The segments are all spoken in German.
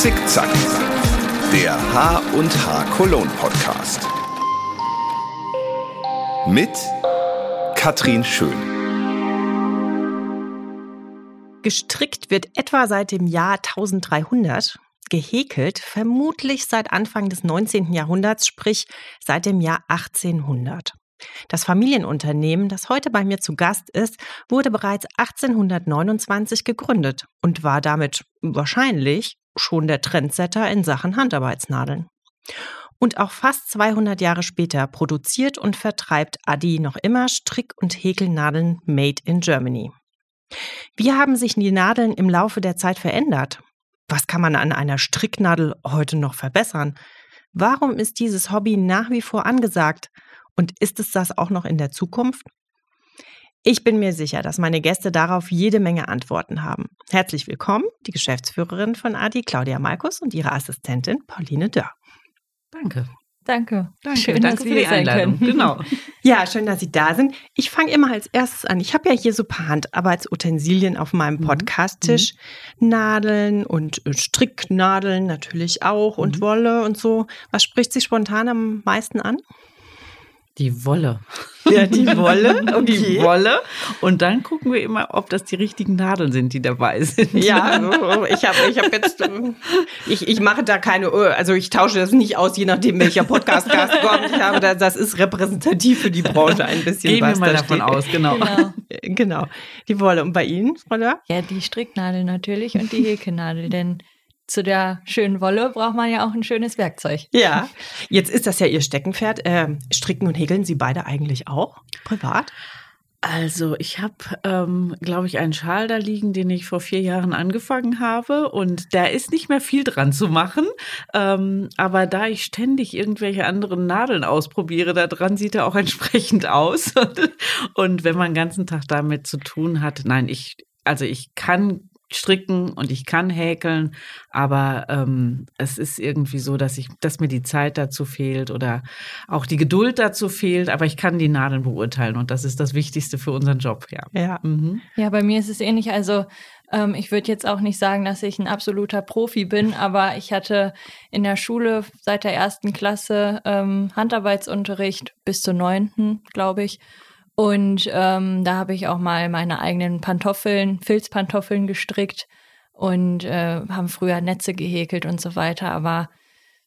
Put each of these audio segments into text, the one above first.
Zickzack, der H und H Cologne Podcast. Mit Katrin Schön. Gestrickt wird etwa seit dem Jahr 1300, gehäkelt vermutlich seit Anfang des 19. Jahrhunderts, sprich seit dem Jahr 1800. Das Familienunternehmen, das heute bei mir zu Gast ist, wurde bereits 1829 gegründet und war damit wahrscheinlich schon der Trendsetter in Sachen Handarbeitsnadeln. Und auch fast 200 Jahre später produziert und vertreibt Adi noch immer Strick- und Häkelnadeln made in Germany. Wie haben sich die Nadeln im Laufe der Zeit verändert? Was kann man an einer Stricknadel heute noch verbessern? Warum ist dieses Hobby nach wie vor angesagt? Und ist es das auch noch in der Zukunft? Ich bin mir sicher, dass meine Gäste darauf jede Menge Antworten haben. Herzlich willkommen, die Geschäftsführerin von Adi, Claudia Malkus, und ihre Assistentin Pauline Dörr. Danke. Danke. Danke, schön, danke dass für wir die hier sein Einladung. können. Genau. Ja, schön, dass Sie da sind. Ich fange immer als erstes an. Ich habe ja hier so ein paar Handarbeitsutensilien auf meinem Mhm. Podcast-Tisch. Nadeln und äh, Stricknadeln natürlich auch und Mhm. Wolle und so. Was spricht Sie spontan am meisten an? Die Wolle. Ja, die Wolle. Die Wolle. Und dann gucken wir immer, ob das die richtigen Nadeln sind, die dabei sind. Ja, ich habe ich hab jetzt, ähm, ich, ich mache da keine, äh, also ich tausche das nicht aus, je nachdem welcher Podcast-Gast kommt. Ich habe da, das ist repräsentativ für die Branche ein bisschen. Gehen wir mal da davon steht. aus, genau. Genau. Genau, die Wolle. Und bei Ihnen, Frau Löhr? Ja, die Stricknadel natürlich und die Häkelnadel, denn zu der schönen Wolle braucht man ja auch ein schönes Werkzeug. Ja, jetzt ist das ja Ihr Steckenpferd. Ähm, stricken und häkeln Sie beide eigentlich auch privat? Also ich habe, ähm, glaube ich, einen Schal da liegen, den ich vor vier Jahren angefangen habe. Und da ist nicht mehr viel dran zu machen. Ähm, aber da ich ständig irgendwelche anderen Nadeln ausprobiere, da dran sieht er auch entsprechend aus. und wenn man den ganzen Tag damit zu tun hat, nein, ich, also ich kann stricken und ich kann häkeln, aber ähm, es ist irgendwie so, dass ich, dass mir die Zeit dazu fehlt oder auch die Geduld dazu fehlt, aber ich kann die Nadeln beurteilen und das ist das Wichtigste für unseren Job, ja. Ja. Mhm. Ja, bei mir ist es ähnlich. Also ähm, ich würde jetzt auch nicht sagen, dass ich ein absoluter Profi bin, aber ich hatte in der Schule seit der ersten Klasse ähm, Handarbeitsunterricht bis zur neunten, glaube ich. Und ähm, da habe ich auch mal meine eigenen Pantoffeln, Filzpantoffeln gestrickt und äh, haben früher Netze gehäkelt und so weiter. Aber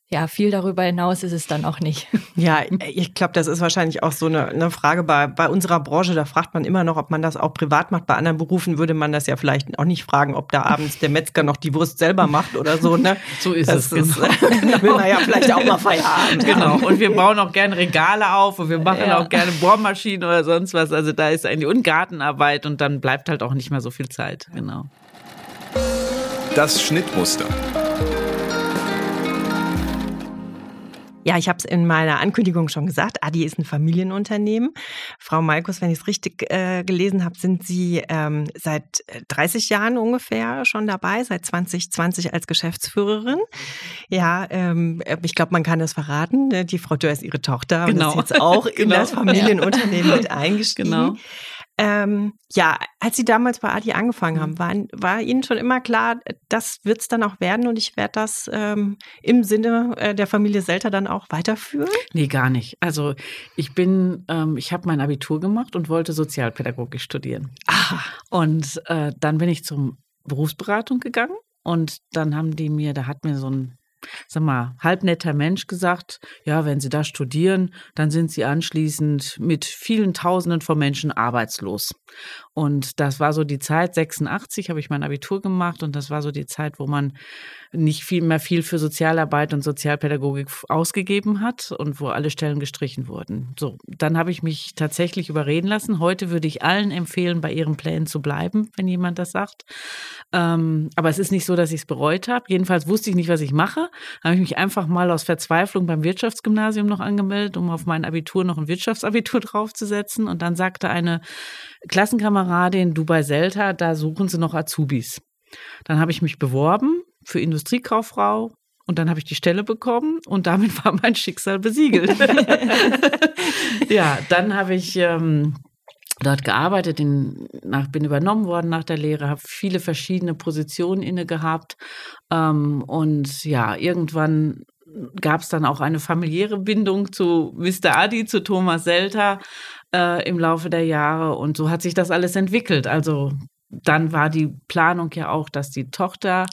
ja, viel darüber hinaus ist es dann auch nicht. Ja, ich glaube, das ist wahrscheinlich auch so eine, eine Frage bei, bei unserer Branche. Da fragt man immer noch, ob man das auch privat macht. Bei anderen Berufen würde man das ja vielleicht auch nicht fragen, ob da abends der Metzger noch die Wurst selber macht oder so. Ne? So ist das es, Ist, genau. da will man ja vielleicht auch mal Feierabend. Genau. Und wir bauen auch gerne Regale auf und wir machen Ja. auch gerne Bohrmaschinen oder sonst was. Also da ist eigentlich und Gartenarbeit und dann bleibt halt auch nicht mehr so viel Zeit. Genau. Das Schnittmuster. Ja, ich habe es in meiner Ankündigung schon gesagt. Adi ist ein Familienunternehmen. Frau Malkus, wenn ich es richtig äh, gelesen habe, sind Sie ähm, seit 30 Jahren ungefähr schon dabei, seit 2020 als Geschäftsführerin. Ja, ähm, ich glaube, man kann das verraten. ne? Die Frau Dörr ist Ihre Tochter Genau. und ist jetzt auch in Genau. das Familienunternehmen mit eingestiegen. Genau. Ähm, ja, als Sie damals bei Adi angefangen haben, war, war Ihnen schon immer klar, das wird es dann auch werden und ich werde das ähm, im Sinne äh, der Familie Selter dann auch weiterführen? Nee, gar nicht. Also ich bin, ähm, ich habe mein Abitur gemacht und wollte Sozialpädagogik studieren. Ah, Und äh, dann bin ich zum Berufsberatung gegangen und dann haben die mir, da hat mir so ein, sag mal, halbnetter Mensch gesagt, ja, wenn Sie da studieren, dann sind Sie anschließend mit vielen Tausenden von Menschen arbeitslos. Und das war so die Zeit, 86 habe ich mein Abitur gemacht und das war so die Zeit, wo man nicht viel mehr viel für Sozialarbeit und Sozialpädagogik ausgegeben hat und wo alle Stellen gestrichen wurden. So, dann habe ich mich tatsächlich überreden lassen. Heute würde ich allen empfehlen, bei ihren Plänen zu bleiben, wenn jemand das sagt. Ähm, aber es ist nicht so, dass ich es bereut habe. Jedenfalls wusste ich nicht, was ich mache. Habe ich mich einfach mal aus Verzweiflung beim Wirtschaftsgymnasium noch angemeldet, um auf mein Abitur noch ein Wirtschaftsabitur draufzusetzen. Und dann sagte eine Klassenkameradin, du bei Selta, da suchen sie noch Azubis. Dann habe ich mich beworben für Industriekauffrau und dann habe ich die Stelle bekommen und damit war mein Schicksal besiegelt. ja, dann habe ich ähm, dort gearbeitet, in, nach, bin übernommen worden nach der Lehre, habe viele verschiedene Positionen inne gehabt. Ähm, und ja, irgendwann gab es dann auch eine familiäre Bindung zu Mr. Adi, zu Thomas Selter äh, im Laufe der Jahre. Und so hat sich das alles entwickelt. Also dann war die Planung ja auch, dass die Tochter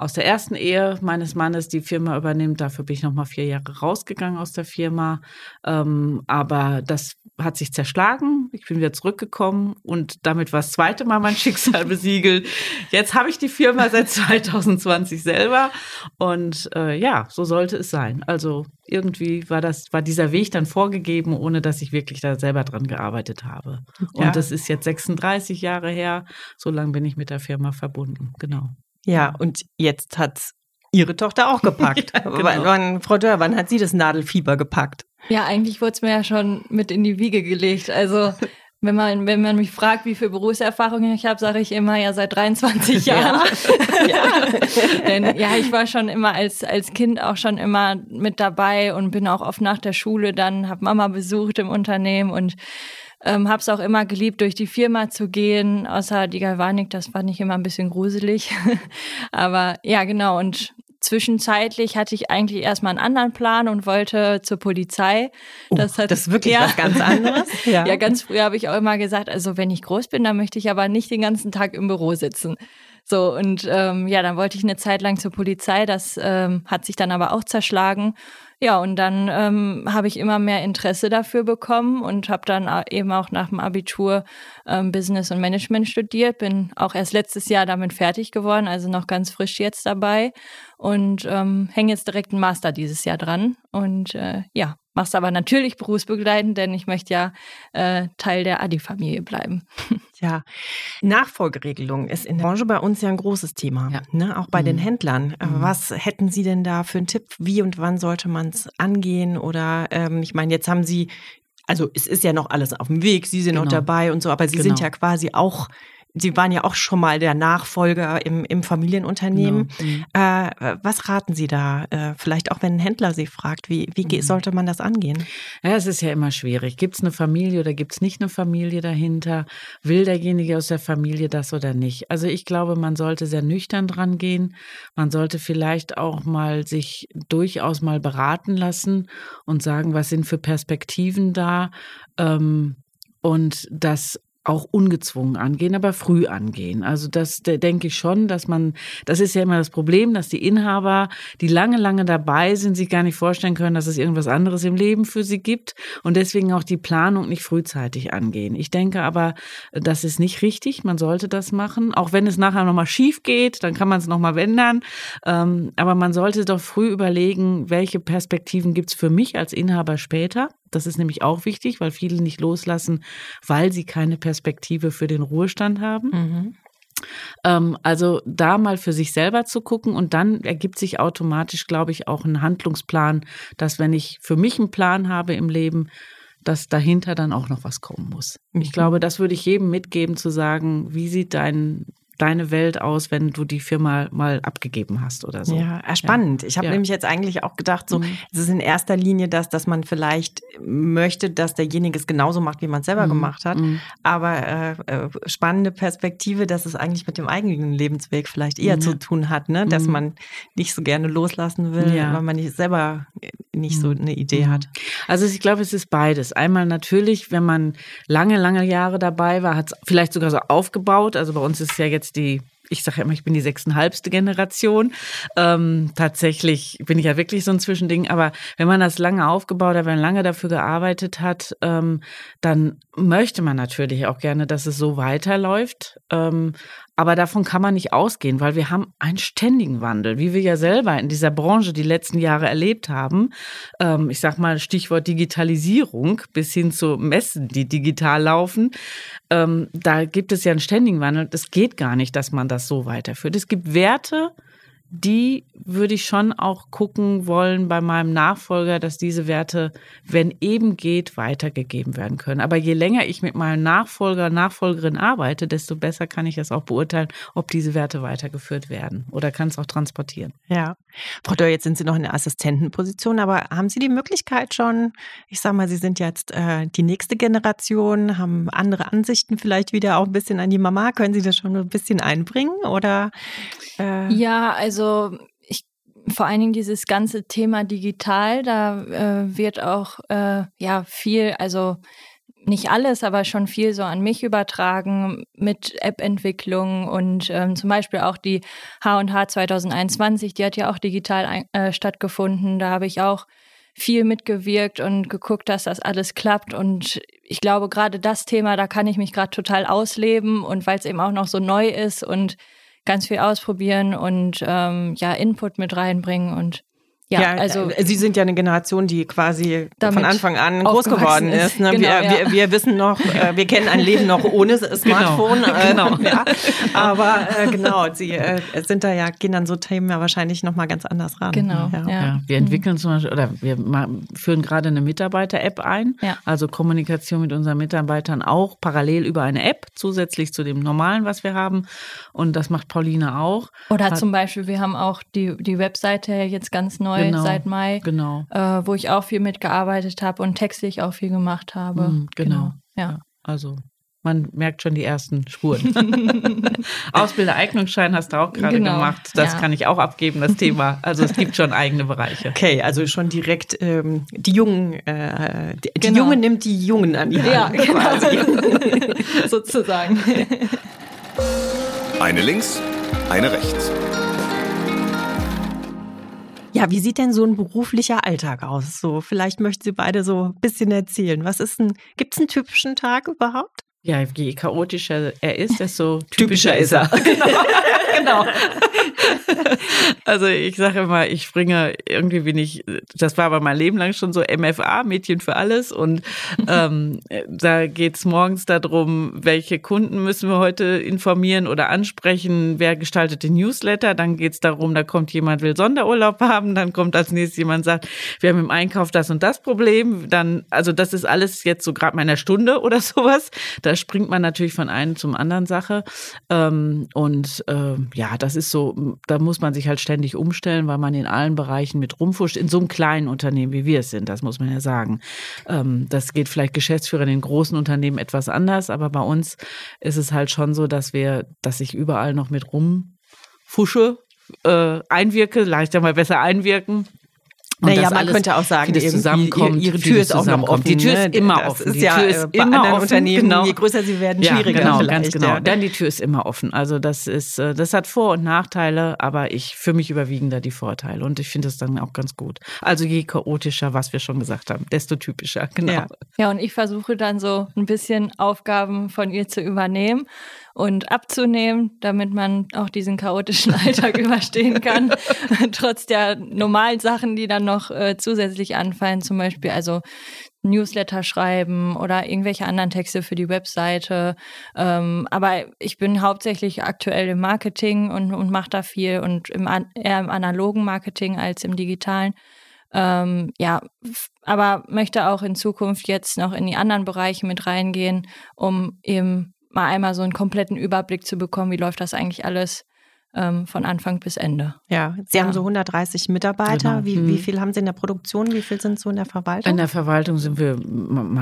aus der ersten Ehe meines Mannes die Firma übernimmt. Dafür bin ich noch mal vier Jahre rausgegangen aus der Firma. Ähm, aber das hat sich zerschlagen. Ich bin wieder zurückgekommen und damit war das zweite Mal mein Schicksal besiegelt. Jetzt habe ich die Firma seit 2020 selber und äh, ja, so sollte es sein. Also irgendwie war das war dieser Weg dann vorgegeben, ohne dass ich wirklich da selber dran gearbeitet habe. Und ja. das ist jetzt 36 Jahre her. So lange bin ich mit der Firma verbunden. Genau. Ja, und jetzt hat Ihre Tochter auch gepackt. ja, genau. wann, Frau Dörr, wann hat sie das Nadelfieber gepackt? Ja, eigentlich wurde es mir ja schon mit in die Wiege gelegt. Also wenn man, wenn man mich fragt, wie viel Berufserfahrung ich habe, sage ich immer ja seit 23 Jahren. Ja. ja. Denn ja, ich war schon immer als, als Kind auch schon immer mit dabei und bin auch oft nach der Schule dann, habe Mama besucht im Unternehmen und ähm, habe es auch immer geliebt, durch die Firma zu gehen, außer die Galvanik, das fand ich immer ein bisschen gruselig. Aber ja, genau. Und zwischenzeitlich hatte ich eigentlich erstmal einen anderen Plan und wollte zur Polizei. Oh, das, hat, das ist wirklich ja, was ganz anderes. ja. ja, ganz früh habe ich auch immer gesagt, also wenn ich groß bin, dann möchte ich aber nicht den ganzen Tag im Büro sitzen. So, und ähm, ja, dann wollte ich eine Zeit lang zur Polizei. Das ähm, hat sich dann aber auch zerschlagen. Ja, und dann ähm, habe ich immer mehr Interesse dafür bekommen und habe dann eben auch nach dem Abitur ähm, Business und Management studiert. Bin auch erst letztes Jahr damit fertig geworden, also noch ganz frisch jetzt dabei und ähm, hänge jetzt direkt einen Master dieses Jahr dran. Und äh, ja, mach's aber natürlich berufsbegleitend, denn ich möchte ja äh, Teil der Adi-Familie bleiben. Ja, Nachfolgeregelung ist in der Branche bei uns ja ein großes Thema, ja. ne? auch bei mhm. den Händlern. Äh, mhm. Was hätten Sie denn da für einen Tipp? Wie und wann sollte man es angehen? Oder ähm, ich meine, jetzt haben Sie, also es ist ja noch alles auf dem Weg, Sie sind genau. noch dabei und so, aber Sie genau. sind ja quasi auch Sie waren ja auch schon mal der Nachfolger im, im Familienunternehmen. Genau. Mhm. Äh, was raten Sie da? Äh, vielleicht auch, wenn ein Händler Sie fragt, wie, wie mhm. sollte man das angehen? Ja, es ist ja immer schwierig. Gibt es eine Familie oder gibt es nicht eine Familie dahinter? Will derjenige aus der Familie das oder nicht? Also ich glaube, man sollte sehr nüchtern dran gehen. Man sollte vielleicht auch mal sich durchaus mal beraten lassen und sagen, was sind für Perspektiven da? Ähm, und das auch ungezwungen angehen, aber früh angehen. Also das denke ich schon, dass man, das ist ja immer das Problem, dass die Inhaber, die lange, lange dabei sind, sich gar nicht vorstellen können, dass es irgendwas anderes im Leben für sie gibt und deswegen auch die Planung nicht frühzeitig angehen. Ich denke aber, das ist nicht richtig. Man sollte das machen, auch wenn es nachher nochmal schief geht, dann kann man es nochmal ändern. Ähm, aber man sollte doch früh überlegen, welche Perspektiven gibt es für mich als Inhaber später das ist nämlich auch wichtig, weil viele nicht loslassen, weil sie keine Perspektive für den Ruhestand haben. Mhm. Ähm, also da mal für sich selber zu gucken und dann ergibt sich automatisch, glaube ich, auch ein Handlungsplan, dass wenn ich für mich einen Plan habe im Leben, dass dahinter dann auch noch was kommen muss. Ich mhm. glaube, das würde ich jedem mitgeben, zu sagen, wie sieht dein deine Welt aus, wenn du die Firma mal abgegeben hast oder so. Ja, spannend. Ja. Ich habe ja. nämlich jetzt eigentlich auch gedacht, so, mhm. es ist in erster Linie das, dass man vielleicht möchte, dass derjenige es genauso macht, wie man es selber mhm. gemacht hat. Mhm. Aber äh, äh, spannende Perspektive, dass es eigentlich mit dem eigenen Lebensweg vielleicht eher mhm. zu tun hat, ne? dass mhm. man nicht so gerne loslassen will, ja. weil man nicht selber nicht so mhm. eine Idee hat. Also ich glaube, es ist beides. Einmal natürlich, wenn man lange, lange Jahre dabei war, hat es vielleicht sogar so aufgebaut. Also bei uns ist ja jetzt die ich sage ja immer, ich bin die sechseinhalbste Generation. Ähm, tatsächlich bin ich ja wirklich so ein Zwischending. Aber wenn man das lange aufgebaut hat, wenn man lange dafür gearbeitet hat, ähm, dann möchte man natürlich auch gerne, dass es so weiterläuft. Ähm, aber davon kann man nicht ausgehen, weil wir haben einen ständigen Wandel, wie wir ja selber in dieser Branche die letzten Jahre erlebt haben. Ähm, ich sag mal Stichwort Digitalisierung bis hin zu Messen, die digital laufen. Ähm, da gibt es ja einen ständigen Wandel. Es geht gar nicht, dass man das so weiterführt. Es gibt Werte, die würde ich schon auch gucken wollen bei meinem Nachfolger, dass diese Werte, wenn eben geht, weitergegeben werden können. Aber je länger ich mit meinem Nachfolger, Nachfolgerin arbeite, desto besser kann ich es auch beurteilen, ob diese Werte weitergeführt werden oder kann es auch transportieren. Ja. Frau Dörr, jetzt sind Sie noch in der Assistentenposition, aber haben Sie die Möglichkeit schon, ich sage mal, Sie sind jetzt äh, die nächste Generation, haben andere Ansichten vielleicht wieder auch ein bisschen an die Mama. Können Sie das schon ein bisschen einbringen oder? Äh ja, also ich vor allen Dingen dieses ganze Thema digital, da äh, wird auch äh, ja viel, also nicht alles, aber schon viel so an mich übertragen mit App-Entwicklung und ähm, zum Beispiel auch die H&H 2021, die hat ja auch digital äh, stattgefunden. Da habe ich auch viel mitgewirkt und geguckt, dass das alles klappt. Und ich glaube, gerade das Thema, da kann ich mich gerade total ausleben und weil es eben auch noch so neu ist und ganz viel ausprobieren und ähm, ja, Input mit reinbringen und ja, ja, also äh, Sie sind ja eine Generation, die quasi von Anfang an groß geworden ist. Ne? Genau, wir, ja. wir, wir, wissen noch, äh, wir kennen ein Leben noch ohne genau. Smartphone. Genau. Äh, ja. Aber äh, genau, Sie äh, sind da ja, gehen dann so Themen ja wahrscheinlich nochmal ganz anders ran. Genau. Ja. wir entwickeln zum Beispiel, oder wir führen gerade eine Mitarbeiter-App ein, also Kommunikation mit unseren Mitarbeitern auch parallel über eine App, zusätzlich zu dem normalen, was wir haben. Und das macht Pauline auch. Oder Hat, zum Beispiel, wir haben auch die, die Webseite jetzt ganz neu genau, seit Mai, genau. Äh, wo ich auch viel mitgearbeitet habe und textlich auch viel gemacht habe. Mhm, genau. genau. Ja. Also man merkt schon die ersten Spuren. Ausbildereignungsschein hast du auch gerade genau, gemacht. Das ja. kann ich auch abgeben, das Thema. Also es gibt schon eigene Bereiche. Okay, also schon direkt ähm, die Jungen, äh, die, genau. die Junge nimmt die Jungen an die Hand. Ja, quasi. sozusagen. Eine links, eine rechts. Ja, wie sieht denn so ein beruflicher Alltag aus? So, vielleicht möchten Sie beide so ein bisschen erzählen. Was ist ein, gibt es einen typischen Tag überhaupt? Ja, je chaotischer er ist, desto typischer, typischer ist er. genau. genau. also ich sage immer, ich springe, irgendwie bin ich, das war aber mein Leben lang schon so MFA, Mädchen für alles. Und ähm, da geht's morgens darum, welche Kunden müssen wir heute informieren oder ansprechen, wer gestaltet den Newsletter. Dann geht's darum, da kommt jemand, will Sonderurlaub haben, dann kommt als nächstes jemand, sagt, wir haben im Einkauf das und das Problem. Dann, also das ist alles jetzt so gerade meiner Stunde oder sowas. Da da springt man natürlich von einem zum anderen Sache. Ähm, und äh, ja, das ist so, da muss man sich halt ständig umstellen, weil man in allen Bereichen mit rumfuscht. In so einem kleinen Unternehmen, wie wir es sind, das muss man ja sagen. Ähm, das geht vielleicht Geschäftsführern in großen Unternehmen etwas anders, aber bei uns ist es halt schon so, dass wir, dass ich überall noch mit rumfusche, äh, einwirke, leichter mal besser einwirken. Und naja, man könnte auch sagen, wie zusammenkommt, ihre Tür ist auch noch offen. Die Tür ist ne? immer das offen. Ist die ja Tür ist bei immer offen. Unternehmen, genau. je größer sie werden, ja, schwieriger genau, ganz genau. Ja. Dann die Tür ist immer offen. Also das ist, äh, das hat Vor- und Nachteile, aber ich, für mich überwiegen da die Vorteile und ich finde es dann auch ganz gut. Also je chaotischer, was wir schon gesagt haben, desto typischer, genau. Ja, ja und ich versuche dann so ein bisschen Aufgaben von ihr zu übernehmen und abzunehmen, damit man auch diesen chaotischen Alltag überstehen kann, trotz der normalen Sachen, die dann noch äh, zusätzlich anfallen, zum Beispiel also Newsletter schreiben oder irgendwelche anderen Texte für die Webseite. Ähm, aber ich bin hauptsächlich aktuell im Marketing und, und mache da viel und im, eher im analogen Marketing als im digitalen. Ähm, ja, aber möchte auch in Zukunft jetzt noch in die anderen Bereiche mit reingehen, um eben mal einmal so einen kompletten Überblick zu bekommen, wie läuft das eigentlich alles ähm, von Anfang bis Ende. Ja, Sie ja. haben so 130 Mitarbeiter. Genau. Wie, wie viel haben Sie in der Produktion? Wie viel sind so in der Verwaltung? In der Verwaltung sind wir,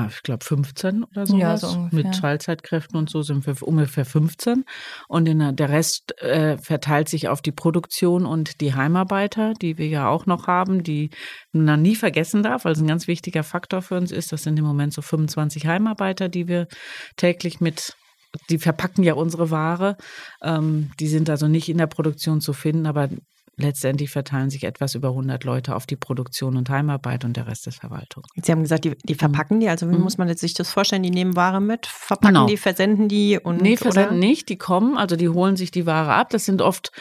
ich glaube, 15 oder sowas. Ja, so ungefähr. Mit Teilzeitkräften und so sind wir ungefähr 15. Und der, der Rest äh, verteilt sich auf die Produktion und die Heimarbeiter, die wir ja auch noch haben, die man nie vergessen darf, weil es ein ganz wichtiger Faktor für uns ist. Das sind im Moment so 25 Heimarbeiter, die wir täglich mit die verpacken ja unsere Ware. Ähm, die sind also nicht in der Produktion zu finden, aber letztendlich verteilen sich etwas über 100 Leute auf die Produktion und Heimarbeit und der Rest ist Verwaltung. Sie haben gesagt, die, die verpacken die, also wie mhm. muss man sich das vorstellen? Die nehmen Ware mit, verpacken genau. die, versenden die und Nee, versenden oder? nicht, die kommen, also die holen sich die Ware ab. Das sind oft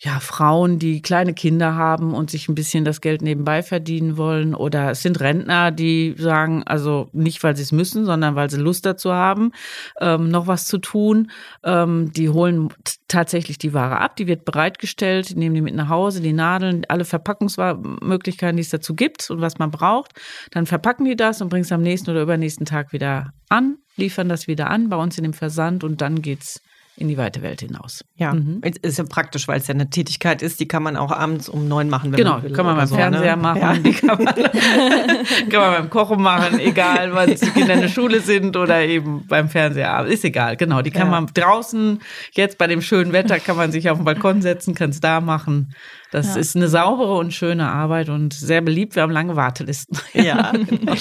ja, Frauen, die kleine Kinder haben und sich ein bisschen das Geld nebenbei verdienen wollen. Oder es sind Rentner, die sagen, also nicht, weil sie es müssen, sondern weil sie Lust dazu haben, ähm, noch was zu tun. Ähm, die holen tatsächlich die Ware ab, die wird bereitgestellt, nehmen die mit nach Hause Hause, die Nadeln, alle Verpackungsmöglichkeiten, die es dazu gibt und was man braucht. Dann verpacken die das und bringen es am nächsten oder übernächsten Tag wieder an, liefern das wieder an bei uns in dem Versand und dann geht's in die weite Welt hinaus. Ja, mhm. ist ja praktisch, weil es ja eine Tätigkeit ist, die kann man auch abends um neun machen. Wenn genau, man will, kann man beim so, Fernseher ne? machen, ja. die kann man, kann man beim Kochen machen, egal, wann die Kinder in der Schule sind oder eben beim Fernseher. Ist egal, genau. Die kann ja. man draußen, jetzt bei dem schönen Wetter, kann man sich auf den Balkon setzen, kann es da machen. Das ja. ist eine saubere und schöne Arbeit und sehr beliebt. Wir haben lange Wartelisten. Ja, genau.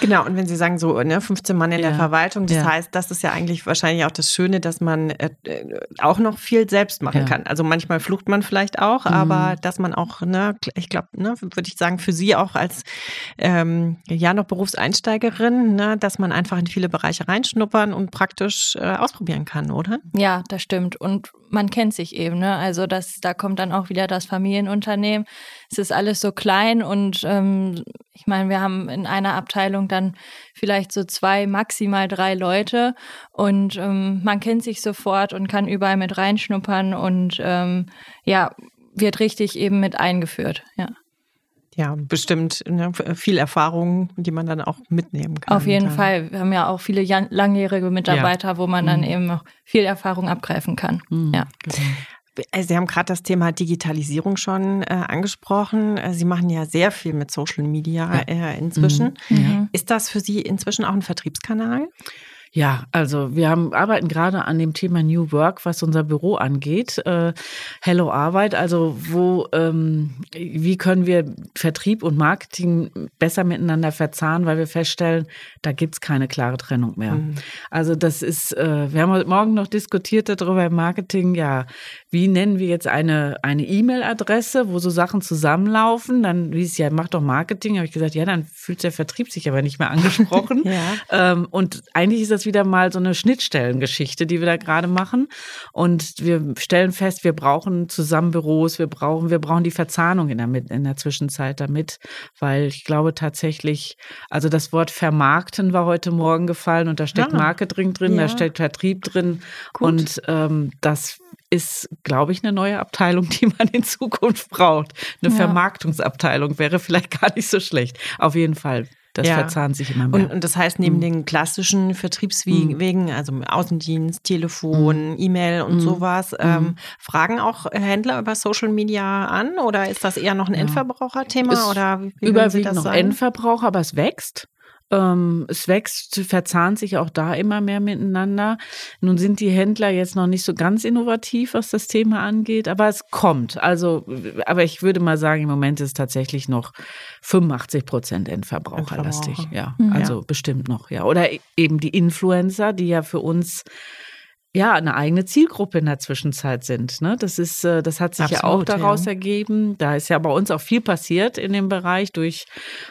Genau. Und wenn Sie sagen so, ne, 15 Mann in ja. der Verwaltung, das ja. heißt, das ist ja eigentlich wahrscheinlich auch das Schöne, dass man äh, auch noch viel selbst machen kann. Also manchmal flucht man vielleicht auch, mhm. aber dass man auch, ne, ich glaube, ne, würde ich sagen, für Sie auch als ähm, ja noch Berufseinsteigerin, ne, dass man einfach in viele Bereiche reinschnuppern und praktisch äh, ausprobieren kann, oder? Ja, das stimmt. Und man kennt sich eben, ne? Also das, da kommt dann auch wieder das Familienunternehmen. Es ist alles so klein und ähm, ich meine, wir haben in einer Abteilung dann vielleicht so zwei, maximal drei Leute und ähm, man kennt sich sofort und kann überall mit reinschnuppern und ähm, ja, wird richtig eben mit eingeführt, ja ja, bestimmt ne, viel Erfahrung, die man dann auch mitnehmen kann. Auf jeden Fall. Wir haben ja auch viele langjährige Mitarbeiter, ja. wo man dann mhm. eben noch viel Erfahrung abgreifen kann. Mhm. Ja. Genau. Sie haben gerade das Thema Digitalisierung schon äh, angesprochen. Äh, Sie machen ja sehr viel mit Social Media äh, inzwischen. Mhm. Ist das für Sie inzwischen auch ein Vertriebskanal? Ja, also wir haben, arbeiten gerade an dem Thema New Work, was unser Büro angeht. Äh, Hello Arbeit, also wo, ähm, wie können wir Vertrieb und Marketing besser miteinander verzahnen, weil wir feststellen, da gibt's keine klare Trennung mehr. Mhm. Also das ist, äh, wir haben heute Morgen noch diskutiert darüber im Marketing, ja, wie nennen wir jetzt eine eine E-Mail-Adresse, wo so Sachen zusammenlaufen? Dann wie es ja, macht doch Marketing. Habe ich gesagt, ja, dann fühlt der Vertrieb sich aber nicht mehr angesprochen. ja. ähm, und eigentlich ist das wieder mal so eine Schnittstellengeschichte, die wir da gerade machen. Und wir stellen fest, wir brauchen zusammen Büros, wir brauchen, wir brauchen die Verzahnung in der, in der Zwischenzeit damit, weil ich glaube tatsächlich, also das Wort vermarkten war heute Morgen gefallen und da steckt ja. Marketing drin, ja. da steckt Vertrieb drin Gut. und ähm, das ist, glaube ich, eine neue Abteilung, die man in Zukunft braucht. Eine ja. Vermarktungsabteilung wäre vielleicht gar nicht so schlecht. Auf jeden Fall. Das ja. verzahnt sich immer mehr. Und, und das heißt, neben mhm. den klassischen Vertriebswegen, mhm. also Außendienst, Telefon, mhm. E-Mail und mhm. sowas, mhm. ähm, fragen auch Händler über Social Media an oder ist das eher noch ein ja. Endverbraucherthema? oder wie überwiegend noch sagen? Endverbraucher, aber es wächst. Ähm, es wächst, verzahnt sich auch da immer mehr miteinander. Nun sind die Händler jetzt noch nicht so ganz innovativ, was das Thema angeht, aber es kommt. Also, aber ich würde mal sagen, im Moment ist es tatsächlich noch 85 Prozent Endverbraucherlastig. Ja, mhm. also ja. bestimmt noch, ja. Oder e-, eben die Influencer, die ja für uns ja eine eigene Zielgruppe in der Zwischenzeit sind. Ne? Das ist, äh, das hat sich Absolut, ja auch daraus ja. ergeben. Da ist ja bei uns auch viel passiert in dem Bereich. Durch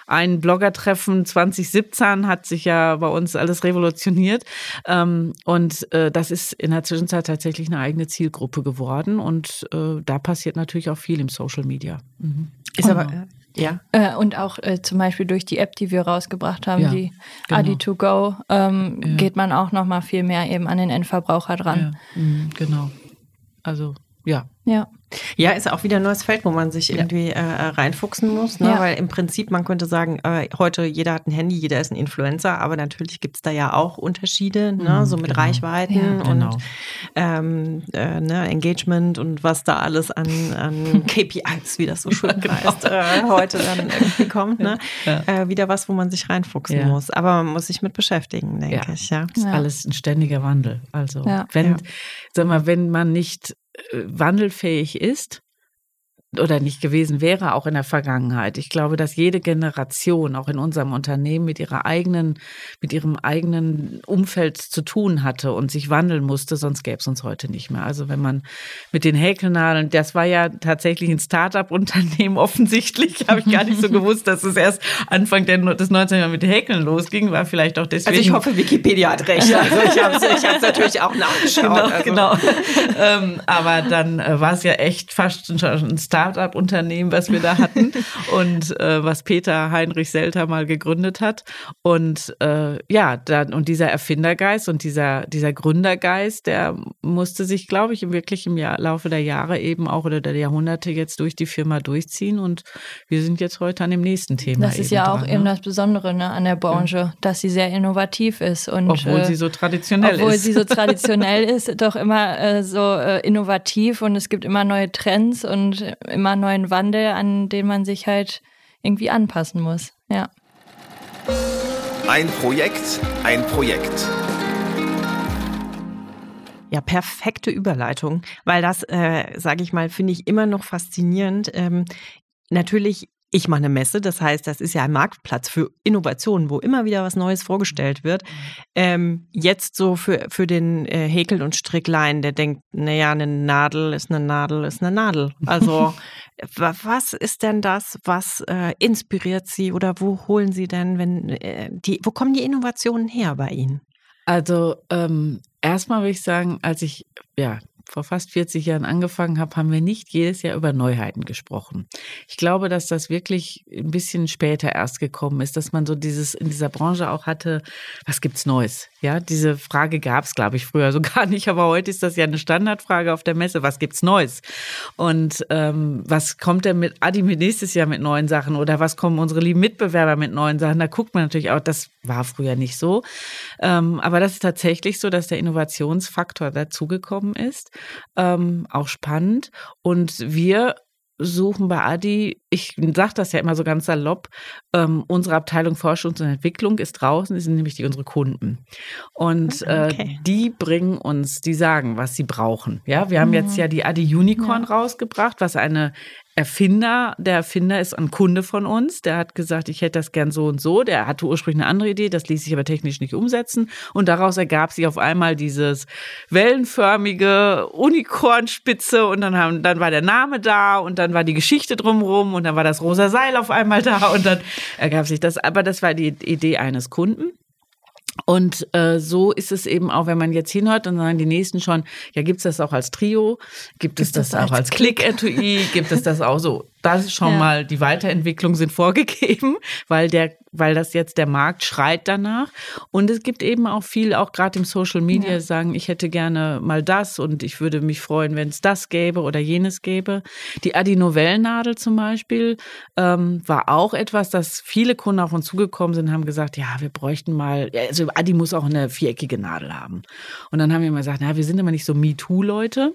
ein Bloggertreffen 2017 hat sich ja bei uns alles revolutioniert. Ähm, und äh, das ist in der Zwischenzeit tatsächlich eine eigene Zielgruppe geworden. Und äh, da passiert natürlich auch viel im Social Media. Mhm. Ist aber ja. Äh, und auch äh, zum Beispiel durch die App, die wir rausgebracht haben, ja, die genau. Adi2Go, ähm, ja. geht man auch noch mal viel mehr eben an den Endverbraucher dran. Ja, mhm, genau. Also ja. Ja. Ja, ist auch wieder ein neues Feld, wo man sich irgendwie äh, reinfuchsen muss. Ne? Ja. Weil im Prinzip, man könnte sagen, äh, heute jeder hat ein Handy, jeder ist ein Influencer, aber natürlich gibt es da ja auch Unterschiede, ne? Mhm, so mit genau. Reichweiten ja, genau. und ähm, äh, ne? Engagement und was da alles an, an KPIs, wie das so schön genau. heißt, äh, heute dann irgendwie kommt. Ne? Ja. Äh, wieder was, wo man sich reinfuchsen muss. Aber man muss sich mit beschäftigen, denke ich. Ja. Das ist alles ein ständiger Wandel. Also wenn, sag mal, wenn man nicht äh, wandelfähig ist, oder nicht gewesen wäre, auch in der Vergangenheit. Ich glaube, dass jede Generation, auch in unserem Unternehmen, mit ihrer eigenen, mit ihrem eigenen Umfeld zu tun hatte und sich wandeln musste, sonst gäbe es uns heute nicht mehr. Also wenn man mit den Häkelnadeln, das war ja tatsächlich ein Start-up-Unternehmen offensichtlich, habe ich gar nicht so gewusst, dass es erst Anfang des 19. Jahrhunderts mit Häkeln losging, war vielleicht auch deswegen. Also ich hoffe, Wikipedia hat recht. Also ich habe es natürlich auch nachgeschaut. Genau, also. genau. ähm, aber dann äh, war es ja echt fast ein Start Start-up-Unternehmen, was wir da hatten und äh, was Peter Heinrich Selter mal gegründet hat. Und äh, ja, dann, und dieser Erfindergeist und dieser, dieser Gründergeist, der musste sich, glaube ich, wirklich im Jahr, Laufe der Jahre eben auch oder der Jahrhunderte jetzt durch die Firma durchziehen. Und wir sind jetzt heute an dem nächsten Thema. Das ist ja auch dran, eben ne? das Besondere ne, an der Branche, ja. dass sie sehr innovativ ist. Und, obwohl äh, sie so traditionell obwohl ist. sie so traditionell ist, doch immer äh, so äh, innovativ und es gibt immer neue Trends und immer neuen Wandel, an den man sich halt irgendwie anpassen muss. Ja. Ein Projekt, ein Projekt. Ja, perfekte Überleitung, weil das, äh, sage ich mal, finde ich immer noch faszinierend. Ähm, natürlich ich mache eine Messe, das heißt, das ist ja ein Marktplatz für Innovationen, wo immer wieder was Neues vorgestellt wird. Ähm, jetzt so für, für den äh, Häkel- und Stricklein, der denkt, naja, eine Nadel ist eine Nadel ist eine Nadel. Also was ist denn das, was äh, inspiriert Sie oder wo holen Sie denn, wenn äh, die, wo kommen die Innovationen her bei Ihnen? Also ähm, erstmal würde ich sagen, als ich ja vor fast 40 Jahren angefangen habe, haben wir nicht jedes Jahr über Neuheiten gesprochen. Ich glaube, dass das wirklich ein bisschen später erst gekommen ist, dass man so dieses in dieser Branche auch hatte, was gibt's Neues? Ja, diese Frage gab es, glaube ich, früher so gar nicht, aber heute ist das ja eine Standardfrage auf der Messe, was gibt's Neues? Und ähm, was kommt denn mit Adi nächstes Jahr mit neuen Sachen oder was kommen unsere lieben Mitbewerber mit neuen Sachen? Da guckt man natürlich auch, das war früher nicht so. Ähm, aber das ist tatsächlich so, dass der Innovationsfaktor dazugekommen ist ähm, auch spannend. Und wir suchen bei Adi, ich sage das ja immer so ganz salopp, ähm, unsere Abteilung Forschung und Entwicklung ist draußen, die sind nämlich die unsere Kunden. Und Ah, äh, okay. die bringen uns, die sagen, was sie brauchen. Ja, wir haben jetzt ja die Adi Unicorn rausgebracht, was eine Erfinder, der Erfinder ist ein Kunde von uns, der hat gesagt, ich hätte das gern so und so. Der hatte ursprünglich eine andere Idee, das ließ sich aber technisch nicht umsetzen. Und daraus ergab sich auf einmal dieses wellenförmige Unicornspitze und dann, haben, dann war der Name da und dann war die Geschichte drumherum und dann war das rosa Seil auf einmal da und dann ergab sich das. Aber das war die Idee eines Kunden. Und äh, so ist es eben auch, wenn man jetzt hinhört, dann sagen die Nächsten schon, ja, gibt es das auch als Trio? Gibt es das, auch als Klick-Etui? Gibt es das auch so? Das ist schon Ja. mal, die Weiterentwicklung sind vorgegeben, weil der, weil das jetzt der Markt schreit danach. Und es gibt eben auch viel, auch gerade im Social Media, Ja. sagen, ich hätte gerne mal das und ich würde mich freuen, wenn es das gäbe oder jenes gäbe. Die Adi-Novellennadel zum Beispiel ähm, war auch etwas, dass viele Kunden auf uns zugekommen sind, haben gesagt, ja, wir bräuchten mal, also Adi muss auch eine viereckige Nadel haben. Und dann haben wir immer gesagt, na, wir sind immer nicht so MeToo-Leute.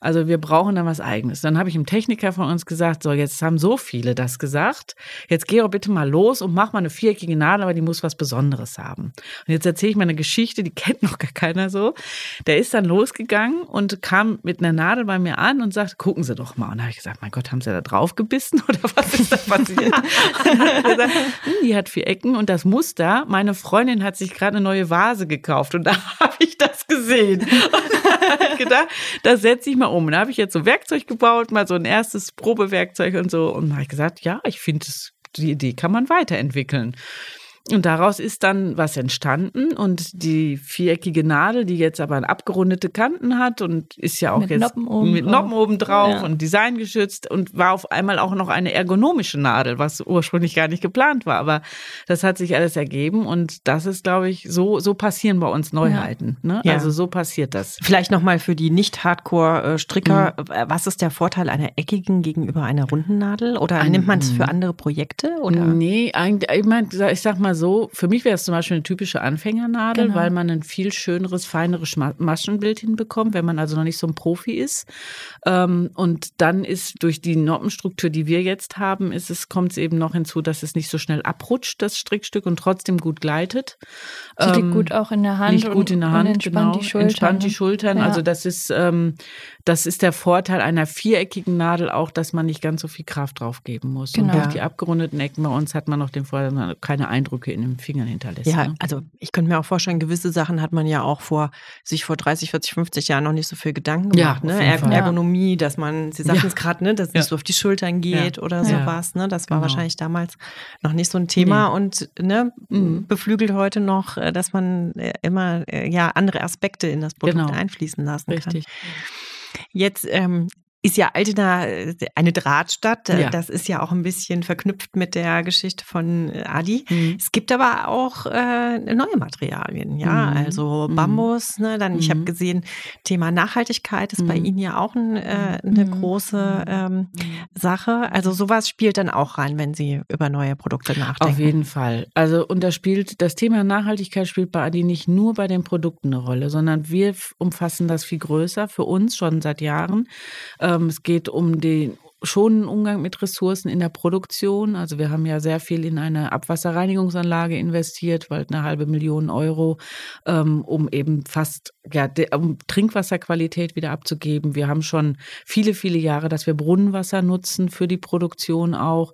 Also wir brauchen dann was Eigenes. Dann habe ich einem Techniker von uns gesagt, so, jetzt haben so viele das gesagt. Jetzt geh doch bitte mal los und mach mal eine viereckige Nadel, aber die muss was Besonderes haben. Und jetzt erzähle ich mal eine Geschichte, die kennt noch gar keiner so. Der ist dann losgegangen und kam mit einer Nadel bei mir an und sagte, gucken Sie doch mal. Und da habe ich gesagt, mein Gott, haben Sie da drauf gebissen oder was ist da passiert? er gesagt, hm, die hat vier Ecken und das Muster, meine Freundin hat sich gerade eine neue Vase gekauft und da habe ich das gesehen. Und ich gedacht, das setze ich mal um. Da habe ich jetzt so Werkzeug gebaut, mal so ein erstes Probewerkzeug und so. Und habe ich gesagt, ja, ich finde die Idee kann man weiterentwickeln. Und daraus ist dann was entstanden und die viereckige Nadel, die jetzt aber abgerundete Kanten hat und ist ja auch Mit jetzt Noppen oben mit. Noppen oben drauf Ja. und designgeschützt und war auf einmal auch noch eine ergonomische Nadel, was ursprünglich gar nicht geplant war. Aber das hat sich alles ergeben und das ist, glaube ich, so, so passieren bei uns Neuheiten. Ne? Ja. Also so passiert das. Vielleicht nochmal für die Nicht-Hardcore-Stricker, was ist der Vorteil einer eckigen gegenüber einer runden Nadel? Oder Ein- nimmt man es für andere Projekte? Oder? Nee, eigentlich, ich, mein, ich sag mal so, für mich wäre es zum Beispiel eine typische Anfängernadel, Genau. weil man ein viel schöneres, feineres Maschenbild hinbekommt, wenn man also noch nicht so ein Profi ist. Ähm, und dann ist durch die Noppenstruktur, die wir jetzt haben, ist es, kommt es eben noch hinzu, dass es nicht so schnell abrutscht, das Strickstück, und trotzdem gut gleitet. Sie liegt Ähm, gut auch in der Hand. liegt gut in der und, Hand, und entspannt genau. die Schultern. Entspannt die Schultern. Ja. Also das ist, ähm, das ist der Vorteil einer viereckigen Nadel auch, dass man nicht ganz so viel Kraft drauf geben muss. Und Genau. durch die abgerundeten Ecken bei uns hat man noch den Vorteil, keine Eindrücke in den Fingern hinterlässt. Ja, ne? also ich könnte mir auch vorstellen, gewisse Sachen hat man ja auch vor, sich vor 30, 40, 50 Jahren noch nicht so viel Gedanken Ja, gemacht. ne? jeden Er Fall. Ergonomie, dass man, Sie sagten Ja. es gerade, ne, dass es Ja. nicht so auf die Schultern geht Ja. oder Ja. sowas. Ne? Das war Genau. wahrscheinlich damals noch nicht so ein Thema Nee. und ne, Mhm. beflügelt heute noch, äh, dass man äh, immer äh, ja andere Aspekte in das Produkt Genau. einfließen lassen Richtig. kann. Jetzt ähm, ist ja Altena äh, eine Drahtstadt. Äh, Ja. Das ist ja auch ein bisschen verknüpft mit der Geschichte von äh, Adi. Mhm. Es gibt aber auch äh, neue Materialien, ja, Mhm. also Mhm. Bambus. Ne, dann, ich habe Mhm. gesehen, Thema Nachhaltigkeit ist bei Mhm. Ihnen ja auch ein, äh, eine Mhm. große ähm, Sache. Also sowas spielt dann auch rein, wenn Sie über neue Produkte nachdenken. Auf jeden Fall. Also, und das spielt, das Thema Nachhaltigkeit spielt bei Adi nicht nur bei den Produkten eine Rolle, sondern wir umfassen das viel größer für uns schon seit Jahren. Es geht um den schonenden Umgang mit Ressourcen in der Produktion. Also wir haben ja sehr viel in eine Abwasserreinigungsanlage investiert, bald eine halbe Million Euro, ähm, um eben fast ja, um Trinkwasserqualität wieder abzugeben. Wir haben schon viele, viele Jahre, dass wir Brunnenwasser nutzen für die Produktion auch.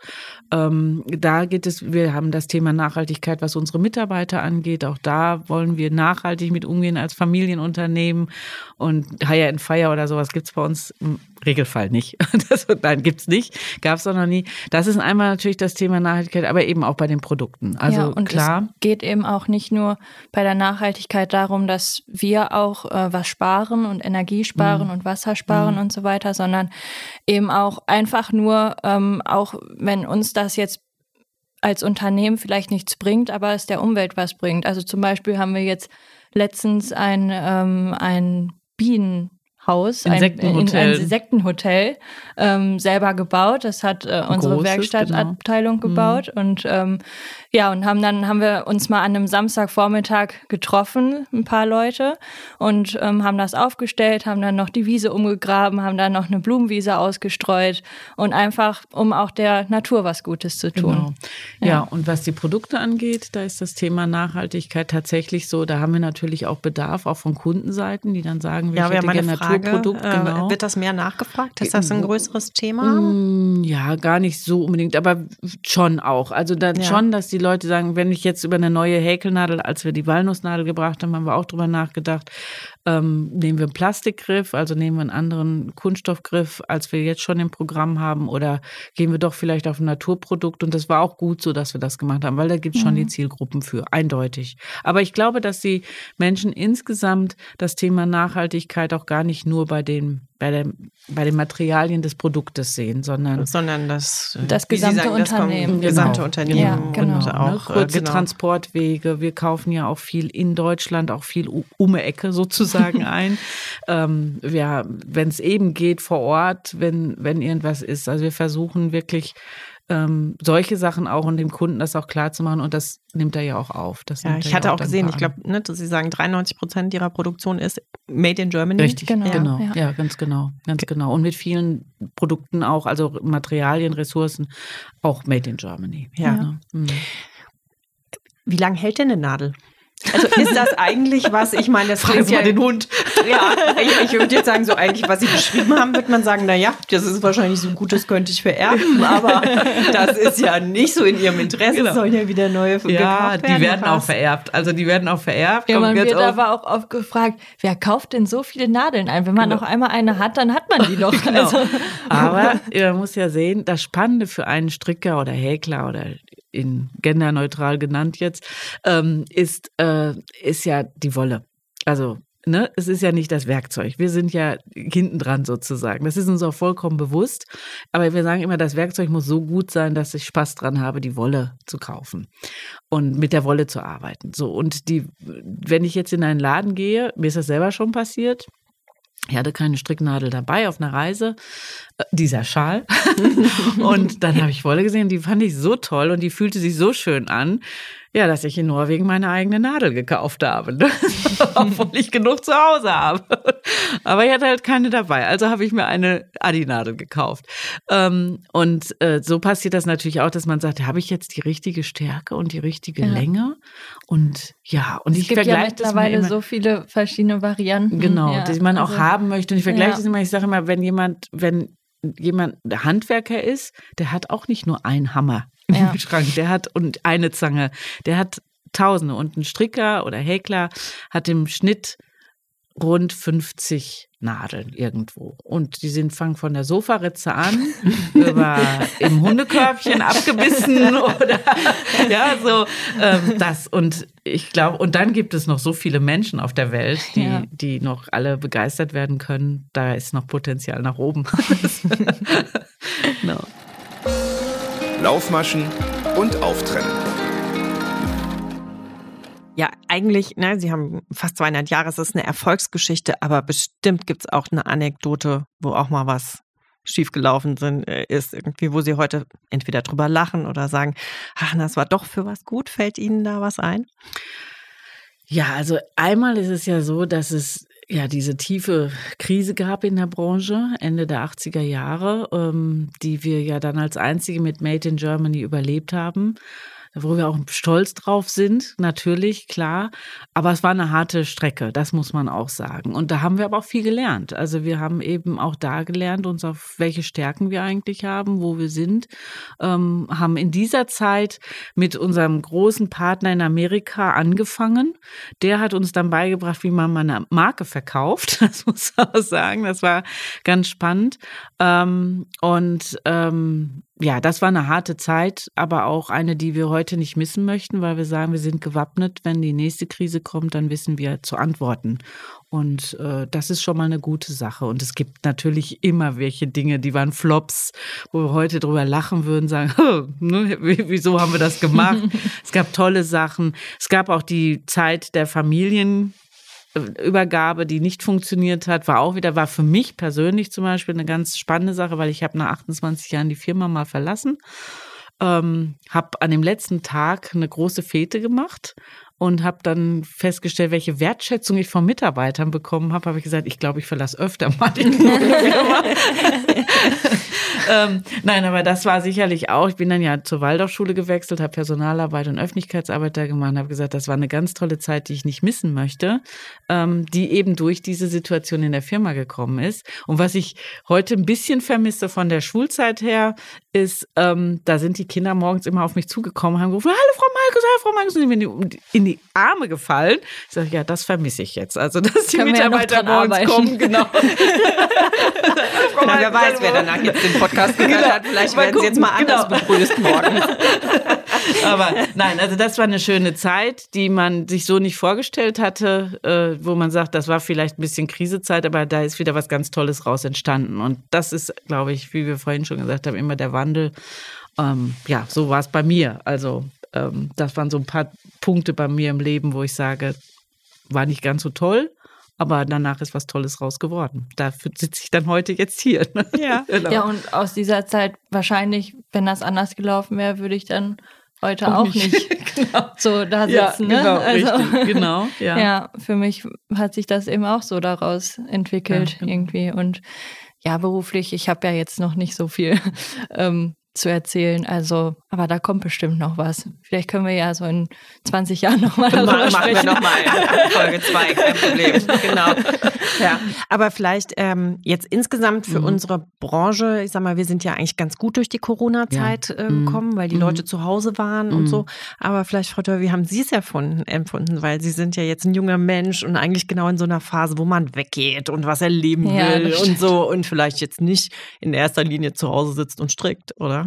Ähm, da geht es, wir haben das Thema Nachhaltigkeit, was unsere Mitarbeiter angeht. Auch da wollen wir nachhaltig mit umgehen als Familienunternehmen. Und Hire and Fire oder sowas gibt's bei uns im Regelfall nicht. Das, nein, gibt's nicht. Gab's auch noch nie. Das ist einmal natürlich das Thema Nachhaltigkeit, aber eben auch bei den Produkten. Also ja, und klar. es geht eben auch nicht nur bei der Nachhaltigkeit darum, dass wir auch äh, was sparen und Energie sparen Mhm. und Wasser sparen und so weiter, sondern eben auch einfach nur, ähm, auch wenn uns das jetzt als Unternehmen vielleicht nichts bringt, aber es der Umwelt was bringt. Also zum Beispiel haben wir jetzt letztens ein, ähm, ein Bienenhaus, ein, Insektenhotel. ein, ein Insektenhotel ähm, selber gebaut. Das hat äh, unsere Großes, Werkstattabteilung genau. gebaut und ähm, ja, und haben dann haben wir uns mal an einem Samstagvormittag getroffen, ein paar Leute, und ähm, haben das aufgestellt, haben dann noch die Wiese umgegraben, haben dann noch eine Blumenwiese ausgestreut und einfach, um auch der Natur was Gutes zu tun. Genau. Ja. und was die Produkte angeht, da ist das Thema Nachhaltigkeit tatsächlich so. Da haben wir natürlich auch Bedarf, auch von Kundenseiten, die dann sagen, wir ja, hätte gerne Frage. Naturprodukt. Äh, Genau. Wird das mehr nachgefragt? Ist das ein größeres Thema? Mm, Ja, gar nicht so unbedingt, aber schon auch. Also dann Ja. schon, dass die Leute sagen, wenn ich jetzt über eine neue Häkelnadel, als wir die Walnussnadel gebracht haben, haben wir auch drüber nachgedacht, ähm, nehmen wir einen Plastikgriff, also nehmen wir einen anderen Kunststoffgriff, als wir jetzt schon im Programm haben, oder gehen wir doch vielleicht auf ein Naturprodukt. Und das war auch gut so, dass wir das gemacht haben, weil da gibt es schon die Zielgruppen für, eindeutig. Aber ich glaube, dass die Menschen insgesamt das Thema Nachhaltigkeit auch gar nicht nur bei den, bei, der, bei den Materialien des Produktes sehen, sondern Sondern das, Das wie Sie gesamte sagen, das Unternehmen. gesamte Genau. Unternehmen Ja, und genau. auch ne, kurze äh, genau. Transportwege. Wir kaufen ja auch viel in Deutschland, auch viel um die Ecke sozusagen ein. ähm, ja, wenn es eben geht vor Ort, wenn, wenn irgendwas ist. Also wir versuchen wirklich ähm, solche Sachen auch und dem Kunden das auch klar zu machen und das nimmt er ja auch auf. Das Ja, ich hatte auch dankbar gesehen, ich glaube, ne, dass Sie sagen, 93 Prozent Ihrer Produktion ist made in Germany. Richtig, Genau, genau, ja. ja. ganz genau, ganz genau. Und mit vielen Produkten auch, also Materialien, Ressourcen, auch made in Germany. Ja. Ne? Mhm. Wie lange hält denn eine Nadel? Also ist das eigentlich was, ich meine, das Fragen Sie ja, mal den Hund. Ja, ich, ich würde jetzt sagen, so eigentlich, was Sie beschrieben haben, wird man sagen, na ja, das ist wahrscheinlich so gut, das könnte ich vererben, aber das ist ja nicht so in Ihrem Interesse, Genau. sollen ja wieder neue Ja, gekauft die werden auch was? vererbt. Also die werden auch vererbt. Ja, man jetzt wird auf- aber auch oft gefragt, wer kauft denn so viele Nadeln ein? Wenn man Genau. noch einmal eine hat, dann hat man die doch. Genau. Also, Aber man muss ja sehen, das Spannende für einen Stricker oder Häkler oder in genderneutral genannt jetzt, ähm, ist, äh, ist ja die Wolle. Also, ne, es ist ja nicht das Werkzeug. Wir sind ja hinten dran sozusagen. Das ist uns auch vollkommen bewusst. Aber wir sagen immer, das Werkzeug muss so gut sein, dass ich Spaß dran habe, die Wolle zu kaufen und mit der Wolle zu arbeiten. So, und die, wenn ich jetzt in einen Laden gehe, mir ist das selber schon passiert, ich hatte keine Stricknadel dabei auf einer Reise, dieser Schal. und dann habe ich Wolle gesehen, die fand ich so toll und die fühlte sich so schön an, ja, dass ich in Norwegen meine eigene Nadel gekauft habe. ne? Obwohl ich genug zu Hause habe. Aber ich hatte halt keine dabei. Also habe ich mir eine Adi-Nadel gekauft. Ähm, und äh, so passiert das natürlich auch, dass man sagt, habe ich jetzt die richtige Stärke und die richtige Ja. Länge? Und ja, und es ich ja vergleiche das mal mittlerweile immer. so viele verschiedene Varianten. Genau, ja, die man auch also- haben möchte. Und ich vergleiche Ja. das immer, ich sage immer, wenn jemand, wenn jemand der Handwerker ist, der hat auch nicht nur einen Hammer im Ja. Schrank, der hat und eine Zange, der hat Tausende. Und ein Stricker oder Häkler hat im Schnitt rund 50 Nadeln irgendwo. Und die sind fangen von der Sofaritze an, über im Hundekörbchen abgebissen oder ja, so ähm, das. Und ich glaube, und dann gibt es noch so viele Menschen auf der Welt, die, ja. die noch alle begeistert werden können. Da ist noch Potenzial nach oben. no. Laufmaschen und Auftrennen. Ja, eigentlich, ne, Sie haben fast 200 Jahre, es ist eine Erfolgsgeschichte, aber bestimmt gibt es auch eine Anekdote, wo auch mal was schiefgelaufen sind, äh, ist irgendwie, wo Sie heute entweder drüber lachen oder sagen, ach, das war doch für was gut. Fällt Ihnen da was ein? Ja, also einmal ist es ja so, dass es ja diese tiefe Krise gab in der Branche Ende der 80er Jahre, ähm, die wir ja dann als einzige mit Made in Germany überlebt haben wo wir auch stolz drauf sind, natürlich, klar. Aber es war eine harte Strecke, das muss man auch sagen. Und da haben wir aber auch viel gelernt. Also wir haben eben auch da gelernt, uns auf welche Stärken wir eigentlich haben, wo wir sind, ähm, haben in dieser Zeit mit unserem großen Partner in Amerika angefangen. Der hat uns dann beigebracht, wie man mal eine Marke verkauft. Das muss man auch sagen. Das war ganz spannend. Ähm, und ähm, ja, das war eine harte Zeit, aber auch eine, die wir heute nicht missen möchten, weil wir sagen, wir sind gewappnet. Wenn die nächste Krise kommt, dann wissen wir zu antworten. Und äh, das ist schon mal eine gute Sache. Und es gibt natürlich immer welche Dinge, die waren Flops, wo wir heute drüber lachen würden, sagen, ne, wieso haben wir das gemacht? es gab tolle Sachen. Es gab auch die Zeit der Familien, Übergabe, die nicht funktioniert hat, war auch wieder, war für mich persönlich zum Beispiel eine ganz spannende Sache, weil ich habe nach 28 Jahren die Firma mal verlassen, ähm, habe an dem letzten Tag eine große Fete gemacht und habe dann festgestellt, welche Wertschätzung ich von Mitarbeitern bekommen habe, habe ich gesagt, ich glaube, ich verlasse öfter mal die Firma. ähm, nein, aber das war sicherlich auch, ich bin dann ja zur Waldorfschule gewechselt, habe Personalarbeit und Öffentlichkeitsarbeit da gemacht, habe gesagt, das war eine ganz tolle Zeit, die ich nicht missen möchte, ähm, die eben durch diese Situation in der Firma gekommen ist. Und was ich heute ein bisschen vermisse von der Schulzeit her, ist, ähm, da sind die Kinder morgens immer auf mich zugekommen, haben gerufen, hallo Frau Markus, hallo Frau Markus, und sind in die Arme gefallen. Ich sage, ja, das vermisse ich jetzt. Also, dass die Können Mitarbeiter ja morgens arbeiten. kommen, genau. Na, wer weiß, wer danach jetzt den Podcast gehört genau. hat. Vielleicht werden sie jetzt mal anders genau. begrüßt morgen. Aber nein, also das war eine schöne Zeit, die man sich so nicht vorgestellt hatte, äh, wo man sagt, das war vielleicht ein bisschen Krisezeit, aber da ist wieder was ganz Tolles raus entstanden. Und das ist, glaube ich, wie wir vorhin schon gesagt haben, immer der Wandel. Ähm, ja, so war es bei mir. Also ähm, das waren so ein paar Punkte bei mir im Leben, wo ich sage, war nicht ganz so toll, aber danach ist was Tolles raus geworden. Dafür sitze ich dann heute jetzt hier. Ne? Ja. genau. ja, und aus dieser Zeit wahrscheinlich, wenn das anders gelaufen wäre, würde ich dann heute auch, auch nicht, nicht genau. so da sitzen. Ja, genau, ne? also, richtig, genau. Ja. ja, für mich hat sich das eben auch so daraus entwickelt ja, irgendwie. Und ja, beruflich, ich habe ja jetzt noch nicht so viel ähm, zu erzählen. Also, aber da kommt bestimmt noch was. Vielleicht können wir ja so in 20 Jahren nochmal darüber machen sprechen. wir nochmal Folge 2, kein Problem. genau. Ja, aber vielleicht ähm, jetzt insgesamt für mhm. unsere Branche, ich sag mal, wir sind ja eigentlich ganz gut durch die Corona-Zeit ja. äh, mhm. gekommen, weil die mhm. Leute zu Hause waren und so. Mhm. Aber vielleicht, Frau Tör, wie haben Sie es erfunden, empfunden? Weil Sie sind ja jetzt ein junger Mensch und eigentlich genau in so einer Phase, wo man weggeht und was erleben ja, will und so und vielleicht jetzt nicht in erster Linie zu Hause sitzt und strickt, oder?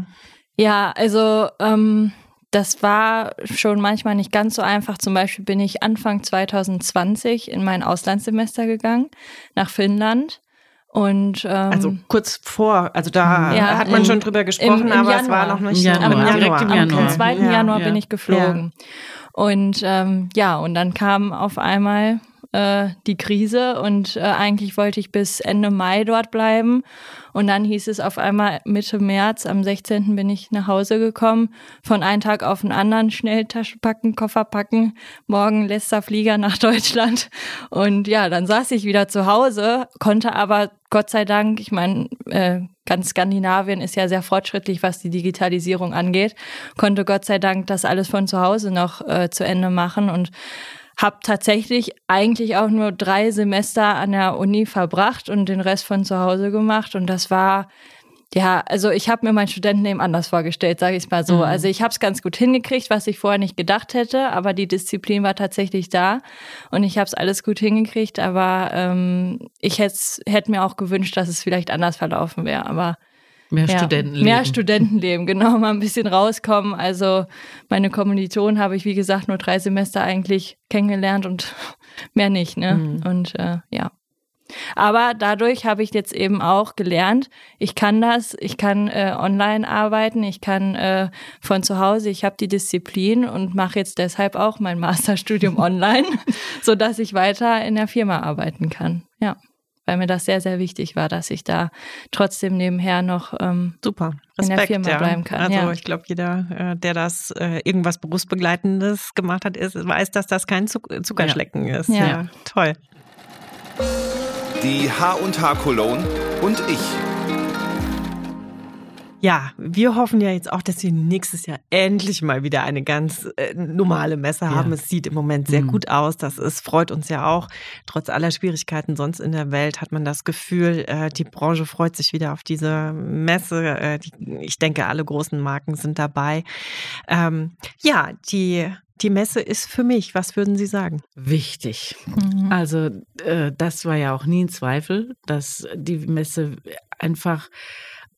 Ja, also ähm, das war schon manchmal nicht ganz so einfach. Zum Beispiel bin ich Anfang 2020 in mein Auslandssemester gegangen nach Finnland. Und, ähm, also kurz vor, also da ja, hat man in, schon drüber gesprochen, im, im aber Januar. es war noch nicht Januar. Am, Januar. Direkt im Januar. Am 2. Ja, Januar ja. bin ich geflogen. Und ähm, ja, und dann kam auf einmal äh, die Krise und äh, eigentlich wollte ich bis Ende Mai dort bleiben. Und dann hieß es auf einmal Mitte März, am 16. bin ich nach Hause gekommen, von einem Tag auf den anderen schnell Tasche packen, Koffer packen, morgen letzter Flieger nach Deutschland. Und ja, dann saß ich wieder zu Hause, konnte aber Gott sei Dank, ich meine, äh, ganz Skandinavien ist ja sehr fortschrittlich, was die Digitalisierung angeht, konnte Gott sei Dank das alles von zu Hause noch äh, zu Ende machen und habe tatsächlich eigentlich auch nur drei Semester an der Uni verbracht und den Rest von zu Hause gemacht. Und das war ja, also ich habe mir mein Studentenleben anders vorgestellt, sage ich es mal so. Mhm. Also ich habe es ganz gut hingekriegt, was ich vorher nicht gedacht hätte, aber die Disziplin war tatsächlich da und ich habe es alles gut hingekriegt, aber ähm, ich hätte hätt mir auch gewünscht, dass es vielleicht anders verlaufen wäre, aber Mehr ja, Studentenleben. Mehr Studentenleben, genau, mal ein bisschen rauskommen. Also meine Kommilitonen habe ich, wie gesagt, nur drei Semester eigentlich kennengelernt und mehr nicht. Ne? Mhm. Und äh, ja, aber dadurch habe ich jetzt eben auch gelernt, ich kann das, ich kann äh, online arbeiten, ich kann äh, von zu Hause, ich habe die Disziplin und mache jetzt deshalb auch mein Masterstudium online, so dass ich weiter in der Firma arbeiten kann. Ja, weil mir das sehr, sehr wichtig war, dass ich da trotzdem nebenher noch ähm, super Respekt, in der Firma ja. bleiben kann. Also ja. ich glaube, jeder, äh, der das äh, irgendwas berufsbegleitendes gemacht hat, ist, weiß, dass das kein Zuckerschlecken ja. ist. Ja, toll die H&H Cologne und ich. Ja, wir hoffen ja jetzt auch, dass wir nächstes Jahr endlich mal wieder eine ganz äh, normale Messe haben. Ja. Es sieht im Moment sehr mhm. gut aus. Das ist, freut uns ja auch. Trotz aller Schwierigkeiten sonst in der Welt hat man das Gefühl, äh, die Branche freut sich wieder auf diese Messe. Äh, die, ich denke, alle großen Marken sind dabei. Ähm, ja, die die Messe ist für mich. Was würden Sie sagen? Wichtig. Mhm. Also äh, das war ja auch nie ein Zweifel, dass die Messe einfach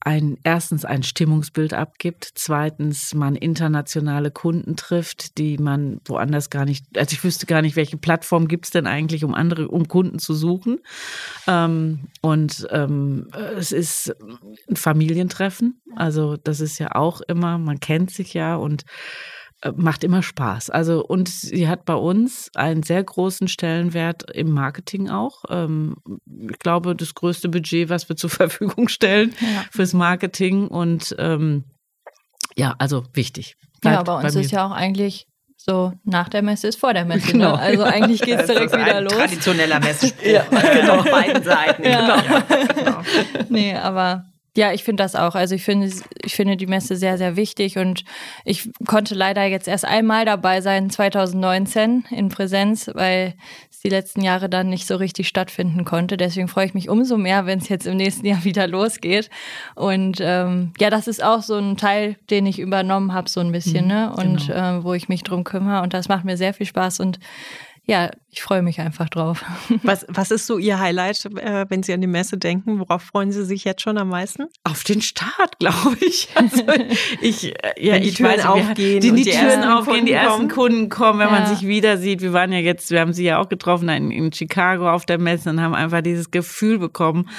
ein erstens ein Stimmungsbild abgibt, zweitens man internationale Kunden trifft, die man woanders gar nicht, also ich wüsste gar nicht, welche Plattform gibt es denn eigentlich, um andere, um Kunden zu suchen. Ähm, und ähm, es ist ein Familientreffen, also das ist ja auch immer, man kennt sich ja und macht immer Spaß. Also und sie hat bei uns einen sehr großen Stellenwert im Marketing auch. Ähm, ich glaube, das größte Budget, was wir zur Verfügung stellen ja. fürs Marketing und ähm, ja, also wichtig. Bleibt ja, bei uns bei ist ja auch eigentlich so nach der Messe ist vor der Messe. Ne? Genau. Ne? Also eigentlich geht es direkt wieder los. Traditioneller Messespruch ja, genau. auf beiden Seiten. Ja. Genau. Ja, genau. nee, aber ja, ich finde das auch. Also ich finde, ich finde die Messe sehr, sehr wichtig und ich konnte leider jetzt erst einmal dabei sein, 2019 in Präsenz, weil es die letzten Jahre dann nicht so richtig stattfinden konnte. Deswegen freue ich mich umso mehr, wenn es jetzt im nächsten Jahr wieder losgeht. Und ähm, ja, das ist auch so ein Teil, den ich übernommen habe, so ein bisschen, mhm, ne? Und genau. äh, wo ich mich drum kümmere. Und das macht mir sehr viel Spaß und ja, ich freue mich einfach drauf. Was, was ist so Ihr Highlight, äh, wenn Sie an die Messe denken? Worauf freuen Sie sich jetzt schon am meisten? Auf den Start, glaube ich. Also ich, äh, ja, wenn die Türen weiß, aufgehen, die, die, die Türen aufgehen, die ersten Kunden kommen, wenn ja. man sich wieder sieht. Wir waren ja jetzt, wir haben Sie ja auch getroffen in, in Chicago auf der Messe und haben einfach dieses Gefühl bekommen,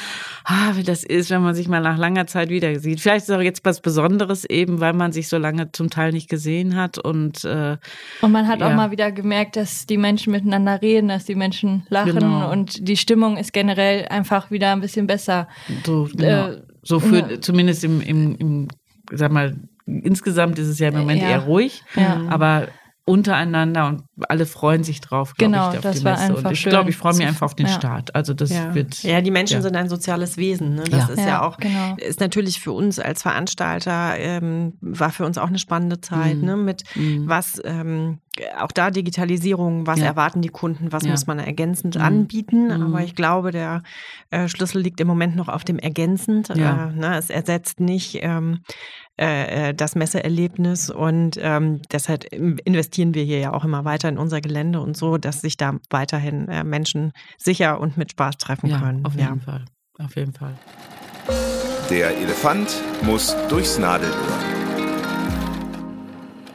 ah, wie das ist, wenn man sich mal nach langer Zeit wieder sieht. Vielleicht ist auch jetzt was Besonderes eben, weil man sich so lange zum Teil nicht gesehen hat und äh, und man hat ja. auch mal wieder gemerkt, dass die Menschen miteinander reden, dass die Menschen lachen genau. und die Stimmung ist generell einfach wieder ein bisschen besser. So, genau. äh, so für ja. zumindest im, im, im, sag mal, insgesamt ist es ja im Moment ja. eher ruhig, ja. aber untereinander und alle freuen sich drauf, glaube genau, ich, auf das die Messe. und ich glaube, ich freue mich einfach auf den ja. Start. Also das ja. wird. Ja, die Menschen ja. sind ein soziales Wesen. Ne? Das ist ja, auch, genau. ist natürlich für uns als Veranstalter, ähm, war für uns auch eine spannende Zeit, mhm. ne? Mit mhm. was ähm, auch da Digitalisierung, was erwarten die Kunden, was muss man ergänzend mhm. anbieten. Mhm. Aber ich glaube, der äh, Schlüssel liegt im Moment noch auf dem ergänzend. Äh, ne? Es ersetzt nicht ähm, äh, äh, das Messeerlebnis und ähm, deshalb investieren wir hier ja auch immer weiter in unser Gelände und so, dass sich da weiterhin äh, Menschen sicher und mit Spaß treffen ja, können. Auf jeden ja. Fall. Auf jeden Fall. Der Elefant muss durchs Nadelöhr.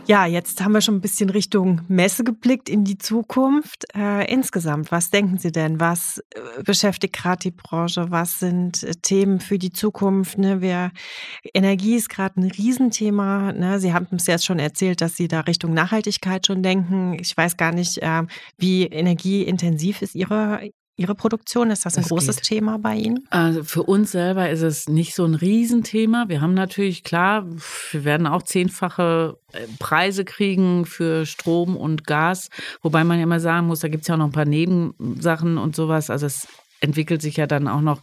Ja, jetzt haben wir schon ein bisschen Richtung Messe geblickt in die Zukunft. Äh, insgesamt, was denken Sie denn? Was äh, beschäftigt gerade die Branche? Was sind äh, Themen für die Zukunft? Ne? Wir, Energie ist gerade ein Riesenthema. Ne? Sie haben es jetzt schon erzählt, dass Sie da Richtung Nachhaltigkeit schon denken. Ich weiß gar nicht, äh, wie energieintensiv ist Ihre, Ihre Produktion? Ist das ein das großes geht. Thema bei Ihnen? Also für uns selber ist es nicht so ein Riesenthema. Wir haben natürlich, klar, wir werden auch zehnfache äh, Preise kriegen für Strom und Gas, wobei man ja immer sagen muss, da gibt es ja auch noch ein paar Nebensachen und sowas. Also es entwickelt sich ja dann auch noch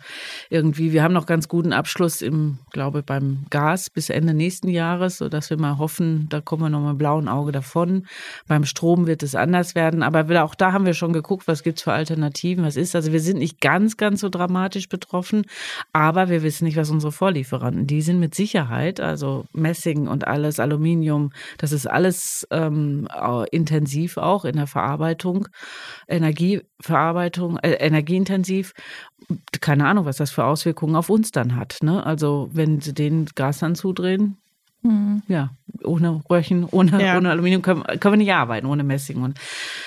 irgendwie. Wir haben noch ganz guten Abschluss im, glaube beim Gas bis Ende nächsten Jahres, sodass wir mal hoffen, da kommen wir noch mit blauen Auge davon. Beim Strom wird es anders werden, aber auch da haben wir schon geguckt, was gibt's für Alternativen, was ist. Also wir sind nicht ganz, ganz so dramatisch betroffen, aber wir wissen nicht, was unsere Vorlieferanten, die sind mit Sicherheit, also Messing und alles, Aluminium, das ist alles ähm, intensiv auch in der Verarbeitung, Energieverarbeitung, äh, energieintensiv. Keine Ahnung, was das für Auswirkungen auf uns dann hat. Ne? Also wenn sie den Gas dann zudrehen, Mhm. Ja, ohne Röhrchen, ohne, ja. ohne Aluminium können, können, wir nicht arbeiten, ohne Messing. Und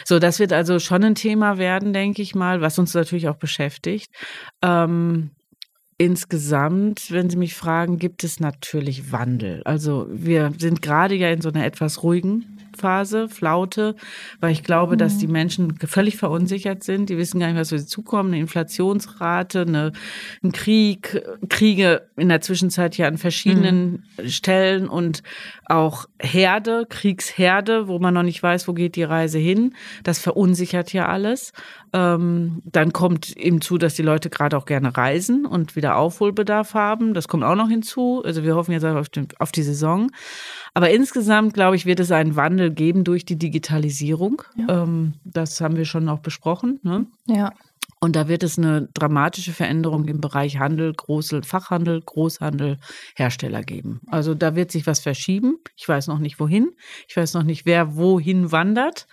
so, das wird also schon ein Thema werden, denke ich mal, was uns natürlich auch beschäftigt. Ähm, Insgesamt, wenn Sie mich fragen, gibt es natürlich Wandel. Also wir sind gerade ja in so einer etwas ruhigen Phase, Flaute, weil ich glaube, mhm. dass die Menschen völlig verunsichert sind. Die wissen gar nicht, was für sie zukommt. Eine Inflationsrate, eine, ein Krieg, Kriege in der Zwischenzeit ja an verschiedenen mhm. Stellen und auch Herde, Kriegsherde, wo man noch nicht weiß, wo geht die Reise hin. Das verunsichert ja alles. Ähm, dann kommt eben zu, dass die Leute gerade auch gerne reisen und wieder Aufholbedarf haben. Das kommt auch noch hinzu. Also wir hoffen jetzt auf, den, auf die Saison. Aber insgesamt, glaube ich, wird es einen Wandel geben durch die Digitalisierung. Ja. Ähm, das haben wir schon auch besprochen. Ne? Ja. Und da wird es eine dramatische Veränderung im Bereich Handel, Groß Fachhandel, Großhandel, Hersteller geben. Also da wird sich was verschieben. Ich weiß noch nicht wohin. Ich weiß noch nicht, wer wohin wandert.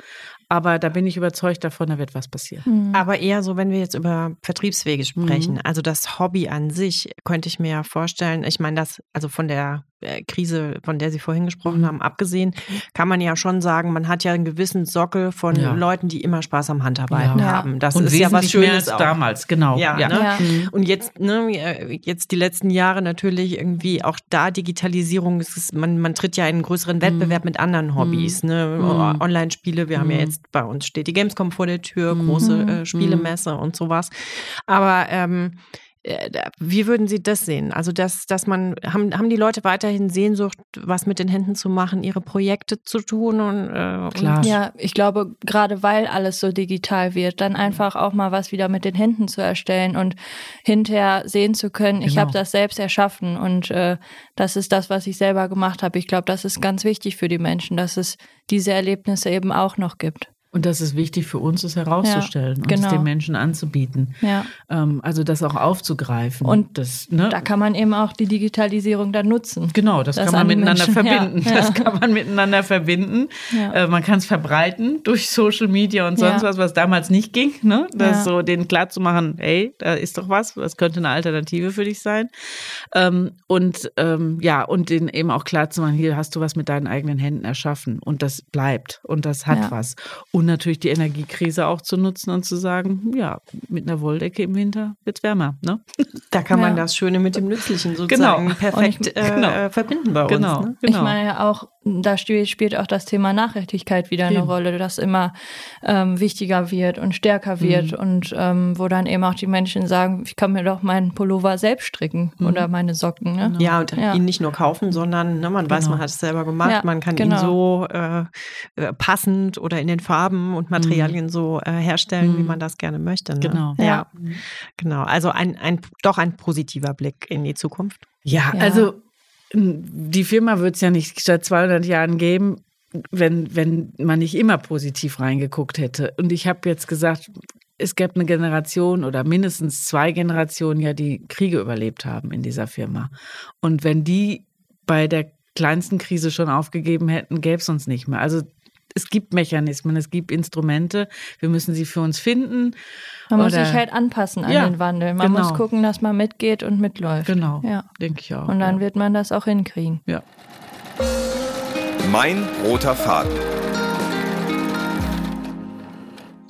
Aber da bin ich überzeugt davon, da wird was passieren. Mhm. Aber eher so, wenn wir jetzt über Vertriebswege sprechen. Mhm. Also das Hobby an sich könnte ich mir ja vorstellen. Ich meine, das, also von der Krise, von der Sie vorhin gesprochen mhm. haben, abgesehen, kann man ja schon sagen, man hat ja einen gewissen Sockel von ja. Leuten, die immer Spaß am Handarbeiten ja. haben. Das Und ist ja was Schönes als damals, genau. Ja, ja. Ne? Mhm. Und jetzt, ne, jetzt die letzten Jahre natürlich irgendwie auch da Digitalisierung, ist, man, man tritt ja in einen größeren mhm. Wettbewerb mhm. mit anderen Hobbys, ne? Mhm. Online-Spiele, wir haben ja jetzt bei uns steht die Gamescom vor der Tür, große äh, Spielemesse und sowas. Aber ähm, äh, wie würden Sie das sehen? Also, dass, dass man, haben, haben die Leute weiterhin Sehnsucht, was mit den Händen zu machen, ihre Projekte zu tun? Und, äh, Klar. Und ja, ich glaube, gerade weil alles so digital wird, dann einfach auch mal was wieder mit den Händen zu erstellen und hinterher sehen zu können, genau. ich habe das selbst erschaffen und äh, das ist das, was ich selber gemacht habe. Ich glaube, das ist ganz wichtig für die Menschen, dass es diese Erlebnisse eben auch noch gibt. Und das ist wichtig für uns, es herauszustellen ja, genau. und es den Menschen anzubieten. Ja. Ähm, also das auch aufzugreifen. Und das, ne? da kann man eben auch die Digitalisierung dann nutzen. Genau, das, das kann man miteinander Menschen, verbinden. Ja, das kann man miteinander verbinden. Äh, man kann es verbreiten durch Social Media und sonst was, was damals nicht ging. Ne? Das so den klar zu machen, hey, da ist doch was, das könnte eine Alternative für dich sein. Ähm, und ähm, ja, und den eben auch klar zu machen, hier hast du was mit deinen eigenen Händen erschaffen und das bleibt und das hat was. Und und natürlich die Energiekrise auch zu nutzen und zu sagen, ja, mit einer Wolldecke im Winter wird es wärmer. Ne? Da kann man das Schöne mit dem Nützlichen sozusagen genau. perfekt ich, genau. äh, verbinden bei genau. uns. Ne? Genau. Ich meine ja auch, da spielt auch das Thema Nachhaltigkeit wieder eine Rolle, das immer ähm, wichtiger wird und stärker wird mhm. und ähm, wo dann eben auch die Menschen sagen, ich kann mir doch meinen Pullover selbst stricken mhm. oder meine Socken. Ne? Ja, und ja. ihn nicht nur kaufen, sondern ne, man weiß, man hat es selber gemacht, ja, man kann ihn genau. so äh, äh, passend oder in den Farben Farben und Materialien mhm. so äh, herstellen, mhm. wie man das gerne möchte. Ne? Genau. Ja. ja. Genau. Also ein, ein, doch ein positiver Blick in die Zukunft. Ja, ja. also die Firma wird es ja nicht seit 200 Jahren geben, wenn, wenn man nicht immer positiv reingeguckt hätte. Und ich habe jetzt gesagt, es gäbe eine Generation oder mindestens zwei Generationen ja, die Kriege überlebt haben in dieser Firma. Und wenn die bei der kleinsten Krise schon aufgegeben hätten, gäbe es uns nicht mehr. Also es gibt Mechanismen, es gibt Instrumente. Wir müssen sie für uns finden. Man muss sich halt anpassen an ja, den Wandel. Man genau. muss gucken, dass man mitgeht und mitläuft. Genau. Ja. Denke ich auch. Und dann ja. wird man das auch hinkriegen. Ja. Mein roter Faden.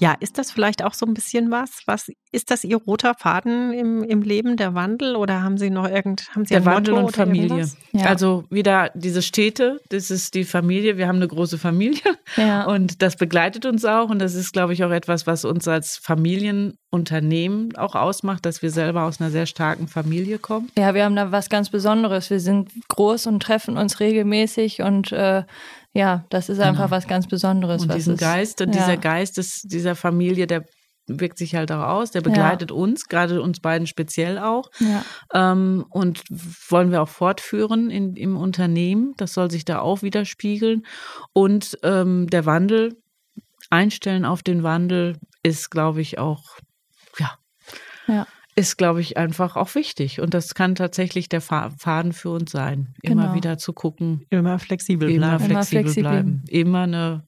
Ja, ist das vielleicht auch so ein bisschen was? Was ist das Ihr roter Faden im, im Leben, der Wandel? Oder haben Sie noch irgend, haben Sie der Wandel Motto und Familie. Ja. Also wieder diese Städte, das ist die Familie. Wir haben eine große Familie ja. und das begleitet uns auch. Und das ist, glaube ich, auch etwas, was uns als Familienunternehmen auch ausmacht, dass wir selber aus einer sehr starken Familie kommen. Ja, wir haben da was ganz Besonderes. Wir sind groß und treffen uns regelmäßig und äh, ja, das ist einfach genau. was ganz Besonderes. Und diesen ist, Geist und ja. dieser Geist des, dieser Familie, der wirkt sich halt auch aus. Der begleitet ja. uns, gerade uns beiden speziell auch. Ja. Ähm, und wollen wir auch fortführen in, im Unternehmen. Das soll sich da auch widerspiegeln. Und ähm, der Wandel, einstellen auf den Wandel, ist, glaube ich, auch, ja. Ja ist, glaube ich, einfach auch wichtig. Und das kann tatsächlich der Faden für uns sein. Immer genau. wieder zu gucken. Immer flexibel bleiben. Immer flexibel, immer flexibel. bleiben. Immer eine,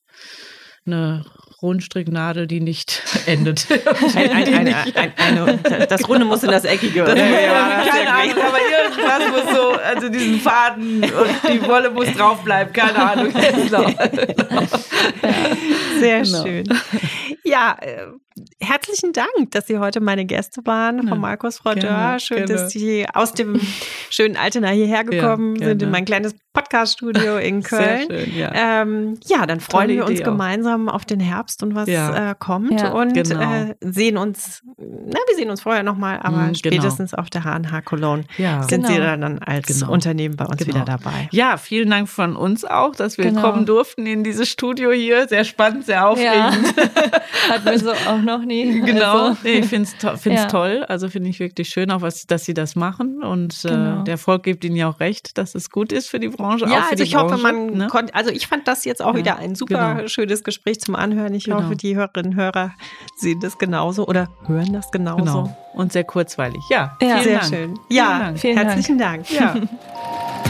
eine Rundstricknadel, die nicht endet. Ein, ein, ein, eine, das Runde muss in das Eckige. Das ja, ja, keine Ahnung, aber irgendwas muss so, also diesen Faden und die Wolle muss draufbleiben, keine Ahnung. Genau. Sehr genau. schön. Ja, äh, herzlichen Dank, dass Sie heute meine Gäste waren, Frau Markus, Frau Dörr. Schön, gerne. dass Sie aus dem schönen Altena hierher gekommen ja, sind in mein kleines Podcast-Studio in Köln. Sehr schön, ja. Ähm, ja, dann freuen Tolle wir uns gemeinsam auf den Herbst und was ja. äh, kommt ja, und genau. äh, sehen uns, na, wir sehen uns vorher nochmal, aber mm, spätestens genau. auf der HNH Cologne sind genau. Sie dann als genau. Unternehmen bei uns genau. wieder dabei. Ja, vielen Dank von uns auch, dass wir genau. kommen durften in dieses Studio hier. Sehr spannend, sehr aufregend. Hatten wir so auch noch nie. Genau, also. nee, ich finde es to ja. toll. Also finde ich wirklich schön, auch was, dass sie das machen. Und äh, genau. äh, der Erfolg gibt ihnen ja auch recht, dass es gut ist für die Branche. Ja, also ich Branche, hoffe, man ne? konnte, also ich fand das jetzt auch ja, wieder ein super genau. schönes Gespräch zum Anhören. Ich genau. hoffe, die Hörerinnen und Hörer sehen das genauso oder hören das genauso. Genau. Und sehr kurzweilig. Ja, ja. sehr Dank. schön. Ja, vielen herzlichen Dank. Dank. Ja.